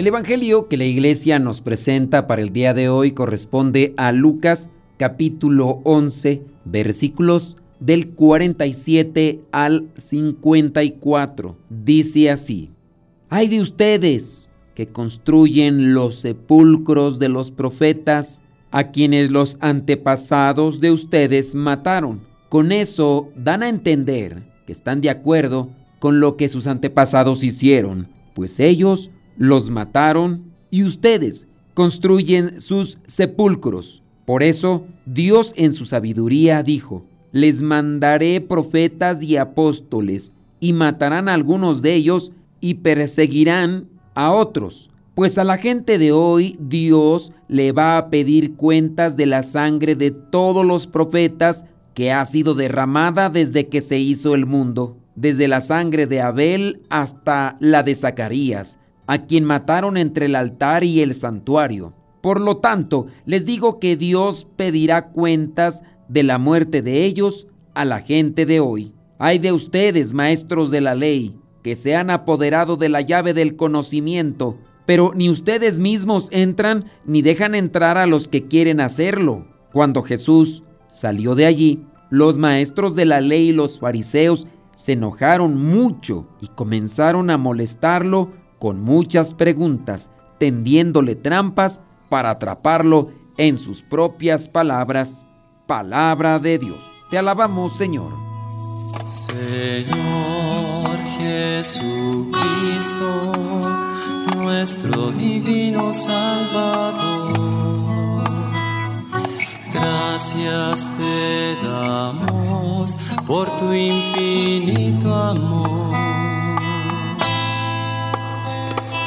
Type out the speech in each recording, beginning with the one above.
El Evangelio que la iglesia nos presenta para el día de hoy corresponde a Lucas capítulo 11 versículos del 47 al 54. Dice así, hay de ustedes que construyen los sepulcros de los profetas a quienes los antepasados de ustedes mataron. Con eso dan a entender que están de acuerdo con lo que sus antepasados hicieron, pues ellos los mataron y ustedes construyen sus sepulcros. Por eso Dios en su sabiduría dijo, les mandaré profetas y apóstoles, y matarán a algunos de ellos y perseguirán a otros. Pues a la gente de hoy Dios le va a pedir cuentas de la sangre de todos los profetas que ha sido derramada desde que se hizo el mundo, desde la sangre de Abel hasta la de Zacarías a quien mataron entre el altar y el santuario. Por lo tanto, les digo que Dios pedirá cuentas de la muerte de ellos a la gente de hoy. Hay de ustedes, maestros de la ley, que se han apoderado de la llave del conocimiento, pero ni ustedes mismos entran ni dejan entrar a los que quieren hacerlo. Cuando Jesús salió de allí, los maestros de la ley y los fariseos se enojaron mucho y comenzaron a molestarlo con muchas preguntas, tendiéndole trampas para atraparlo en sus propias palabras. Palabra de Dios. Te alabamos, Señor. Señor Jesucristo, nuestro divino Salvador. Gracias te damos por tu infinito amor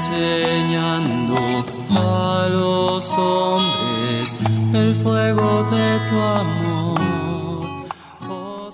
enseñando a los hombres el fuego de tu amor.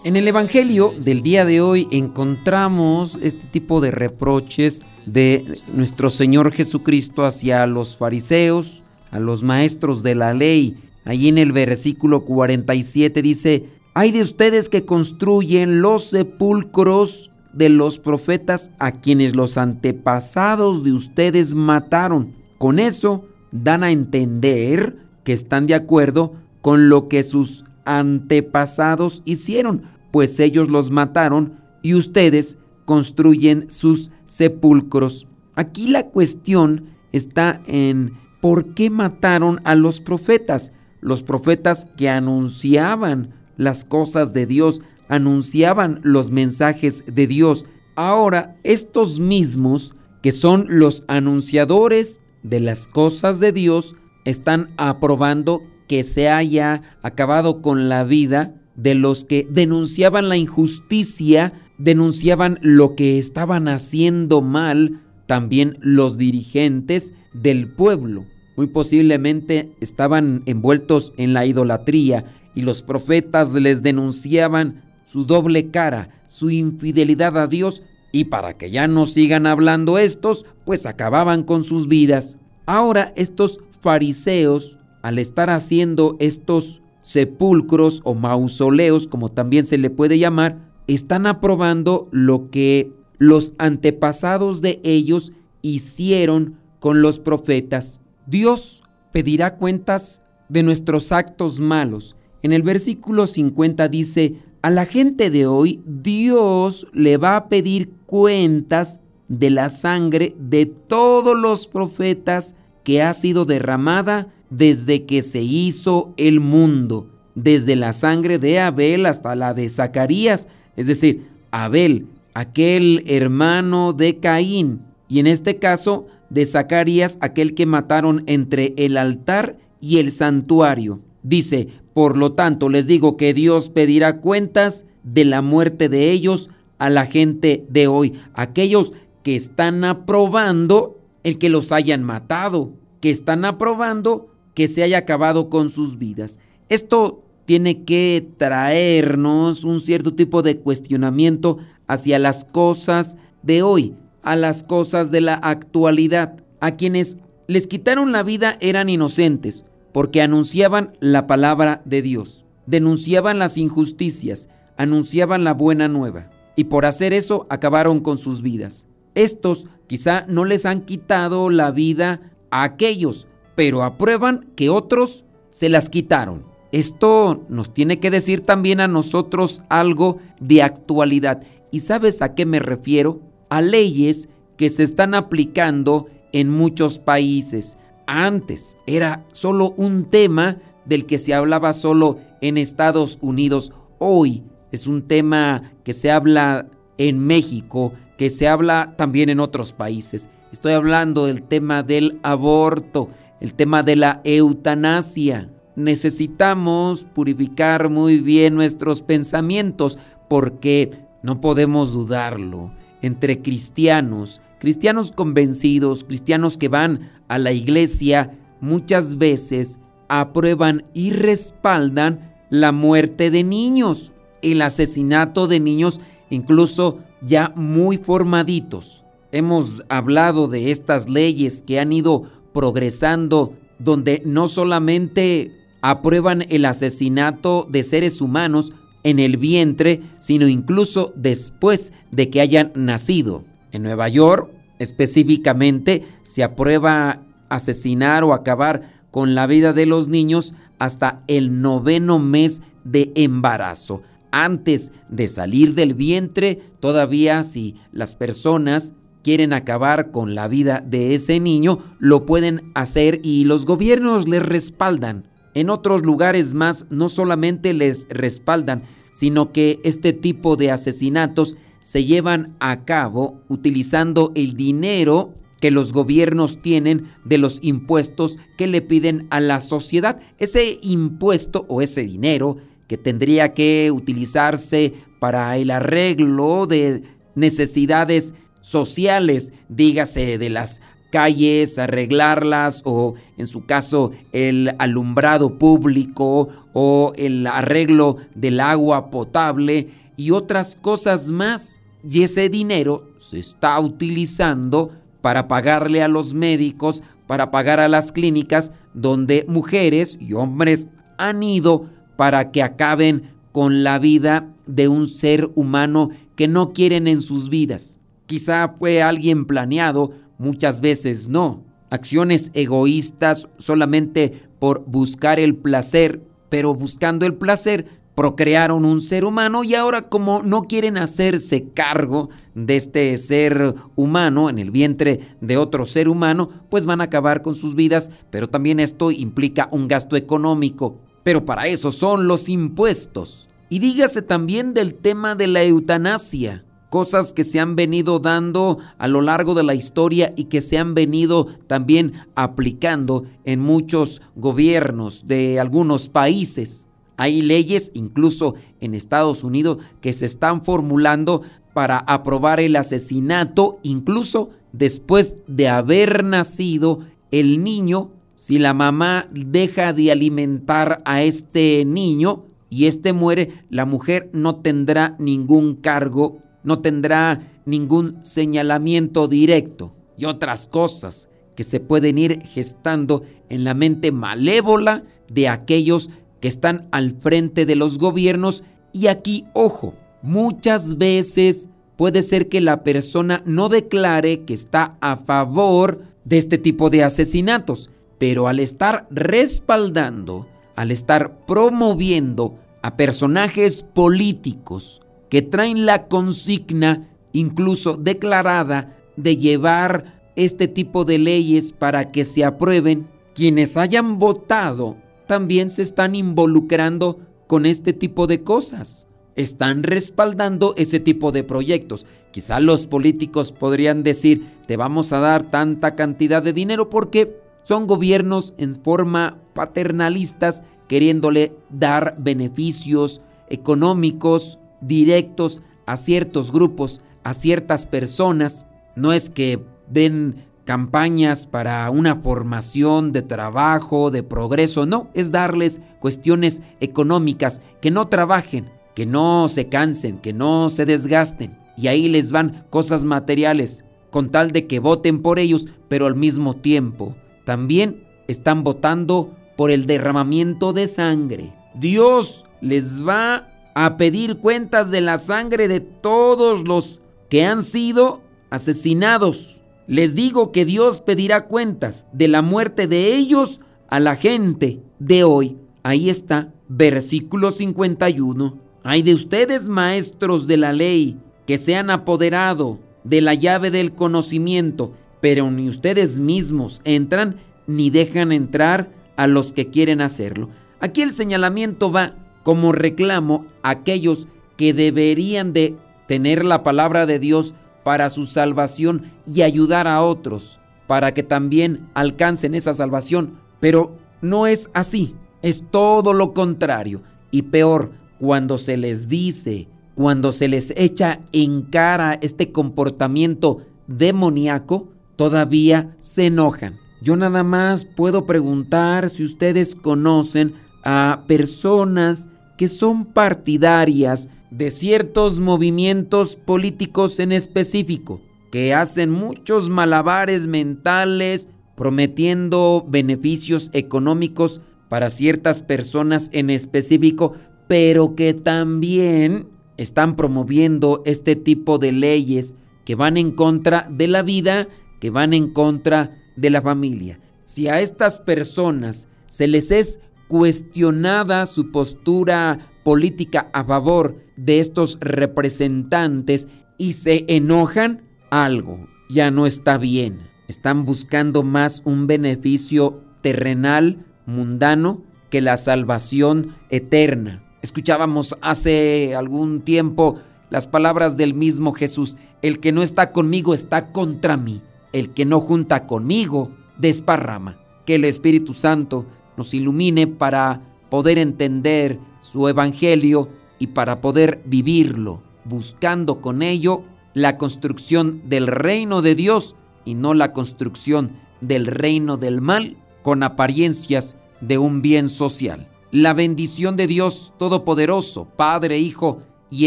En el Evangelio del día de hoy encontramos este tipo de reproches de nuestro Señor Jesucristo hacia los fariseos, a los maestros de la ley. Allí en el versículo 47 dice, hay de ustedes que construyen los sepulcros de los profetas a quienes los antepasados de ustedes mataron. Con eso dan a entender que están de acuerdo con lo que sus antepasados hicieron, pues ellos los mataron y ustedes construyen sus sepulcros. Aquí la cuestión está en por qué mataron a los profetas, los profetas que anunciaban las cosas de Dios, anunciaban los mensajes de Dios. Ahora estos mismos, que son los anunciadores de las cosas de Dios, están aprobando que se haya acabado con la vida de los que denunciaban la injusticia, denunciaban lo que estaban haciendo mal también los dirigentes del pueblo. Muy posiblemente estaban envueltos en la idolatría y los profetas les denunciaban su doble cara, su infidelidad a Dios y para que ya no sigan hablando estos, pues acababan con sus vidas. Ahora estos fariseos, al estar haciendo estos sepulcros o mausoleos, como también se le puede llamar, están aprobando lo que los antepasados de ellos hicieron con los profetas. Dios pedirá cuentas de nuestros actos malos. En el versículo 50 dice, a la gente de hoy Dios le va a pedir cuentas de la sangre de todos los profetas que ha sido derramada desde que se hizo el mundo, desde la sangre de Abel hasta la de Zacarías, es decir, Abel, aquel hermano de Caín, y en este caso de Zacarías, aquel que mataron entre el altar y el santuario. Dice, por lo tanto, les digo que Dios pedirá cuentas de la muerte de ellos a la gente de hoy, aquellos que están aprobando el que los hayan matado, que están aprobando que se haya acabado con sus vidas. Esto tiene que traernos un cierto tipo de cuestionamiento hacia las cosas de hoy, a las cosas de la actualidad. A quienes les quitaron la vida eran inocentes, porque anunciaban la palabra de Dios, denunciaban las injusticias, anunciaban la buena nueva, y por hacer eso acabaron con sus vidas. Estos quizá no les han quitado la vida a aquellos, pero aprueban que otros se las quitaron. Esto nos tiene que decir también a nosotros algo de actualidad. ¿Y sabes a qué me refiero? A leyes que se están aplicando en muchos países. Antes era solo un tema del que se hablaba solo en Estados Unidos. Hoy es un tema que se habla en México, que se habla también en otros países. Estoy hablando del tema del aborto, el tema de la eutanasia. Necesitamos purificar muy bien nuestros pensamientos porque no podemos dudarlo. Entre cristianos, cristianos convencidos, cristianos que van a la iglesia, muchas veces aprueban y respaldan la muerte de niños, el asesinato de niños, incluso ya muy formaditos. Hemos hablado de estas leyes que han ido progresando, donde no solamente aprueban el asesinato de seres humanos en el vientre, sino incluso después de que hayan nacido. En Nueva York, específicamente, se aprueba asesinar o acabar con la vida de los niños hasta el noveno mes de embarazo. Antes de salir del vientre, todavía si las personas quieren acabar con la vida de ese niño, lo pueden hacer y los gobiernos les respaldan. En otros lugares más no solamente les respaldan, sino que este tipo de asesinatos se llevan a cabo utilizando el dinero que los gobiernos tienen de los impuestos que le piden a la sociedad. Ese impuesto o ese dinero que tendría que utilizarse para el arreglo de necesidades sociales, dígase de las calles, arreglarlas o en su caso el alumbrado público o el arreglo del agua potable y otras cosas más. Y ese dinero se está utilizando para pagarle a los médicos, para pagar a las clínicas donde mujeres y hombres han ido para que acaben con la vida de un ser humano que no quieren en sus vidas. Quizá fue alguien planeado, muchas veces no. Acciones egoístas solamente por buscar el placer, pero buscando el placer procrearon un ser humano y ahora como no quieren hacerse cargo de este ser humano en el vientre de otro ser humano, pues van a acabar con sus vidas, pero también esto implica un gasto económico. Pero para eso son los impuestos. Y dígase también del tema de la eutanasia cosas que se han venido dando a lo largo de la historia y que se han venido también aplicando en muchos gobiernos de algunos países. Hay leyes, incluso en Estados Unidos, que se están formulando para aprobar el asesinato, incluso después de haber nacido el niño, si la mamá deja de alimentar a este niño y este muere, la mujer no tendrá ningún cargo no tendrá ningún señalamiento directo. Y otras cosas que se pueden ir gestando en la mente malévola de aquellos que están al frente de los gobiernos. Y aquí, ojo, muchas veces puede ser que la persona no declare que está a favor de este tipo de asesinatos, pero al estar respaldando, al estar promoviendo a personajes políticos que traen la consigna, incluso declarada, de llevar este tipo de leyes para que se aprueben, quienes hayan votado también se están involucrando con este tipo de cosas. Están respaldando ese tipo de proyectos. Quizá los políticos podrían decir, te vamos a dar tanta cantidad de dinero porque son gobiernos en forma paternalistas queriéndole dar beneficios económicos directos a ciertos grupos, a ciertas personas. No es que den campañas para una formación de trabajo, de progreso, no, es darles cuestiones económicas, que no trabajen, que no se cansen, que no se desgasten. Y ahí les van cosas materiales, con tal de que voten por ellos, pero al mismo tiempo también están votando por el derramamiento de sangre. Dios les va a pedir cuentas de la sangre de todos los que han sido asesinados les digo que Dios pedirá cuentas de la muerte de ellos a la gente de hoy. Ahí está, versículo 51. Hay de ustedes, maestros de la ley, que se han apoderado de la llave del conocimiento, pero ni ustedes mismos entran ni dejan entrar a los que quieren hacerlo. Aquí el señalamiento va como reclamo a aquellos que deberían de tener la palabra de Dios para su salvación y ayudar a otros para que también alcancen esa salvación. Pero no es así, es todo lo contrario. Y peor, cuando se les dice, cuando se les echa en cara este comportamiento demoníaco, todavía se enojan. Yo nada más puedo preguntar si ustedes conocen a personas que son partidarias de ciertos movimientos políticos en específico, que hacen muchos malabares mentales prometiendo beneficios económicos para ciertas personas en específico, pero que también están promoviendo este tipo de leyes que van en contra de la vida, que van en contra de la familia. Si a estas personas se les es cuestionada su postura política a favor de estos representantes y se enojan, algo ya no está bien. Están buscando más un beneficio terrenal, mundano, que la salvación eterna. Escuchábamos hace algún tiempo las palabras del mismo Jesús, el que no está conmigo está contra mí, el que no junta conmigo desparrama. Que el Espíritu Santo nos ilumine para poder entender su evangelio y para poder vivirlo, buscando con ello la construcción del reino de Dios y no la construcción del reino del mal con apariencias de un bien social. La bendición de Dios Todopoderoso, Padre, Hijo y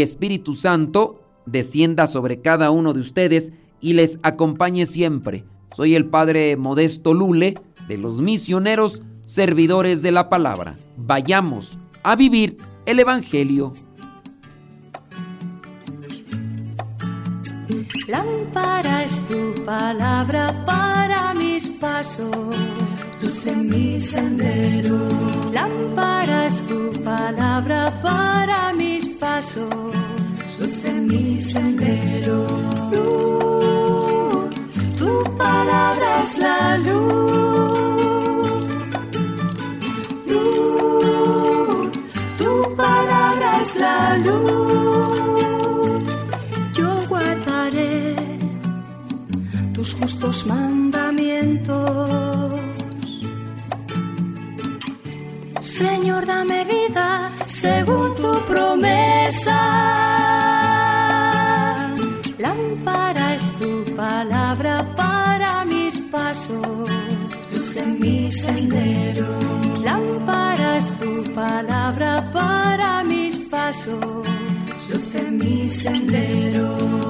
Espíritu Santo, descienda sobre cada uno de ustedes y les acompañe siempre. Soy el Padre Modesto Lule de los misioneros servidores de la palabra. Vayamos a vivir el Evangelio. Lámpara es tu palabra para mis pasos, luz en mi sendero. Lámpara es tu palabra para mis justos mandamientos. Señor, dame vida según tu promesa. Lámpara es tu palabra para mis pasos, luz en mi sendero. Lámpara es tu palabra para mis pasos, luz en mi sendero.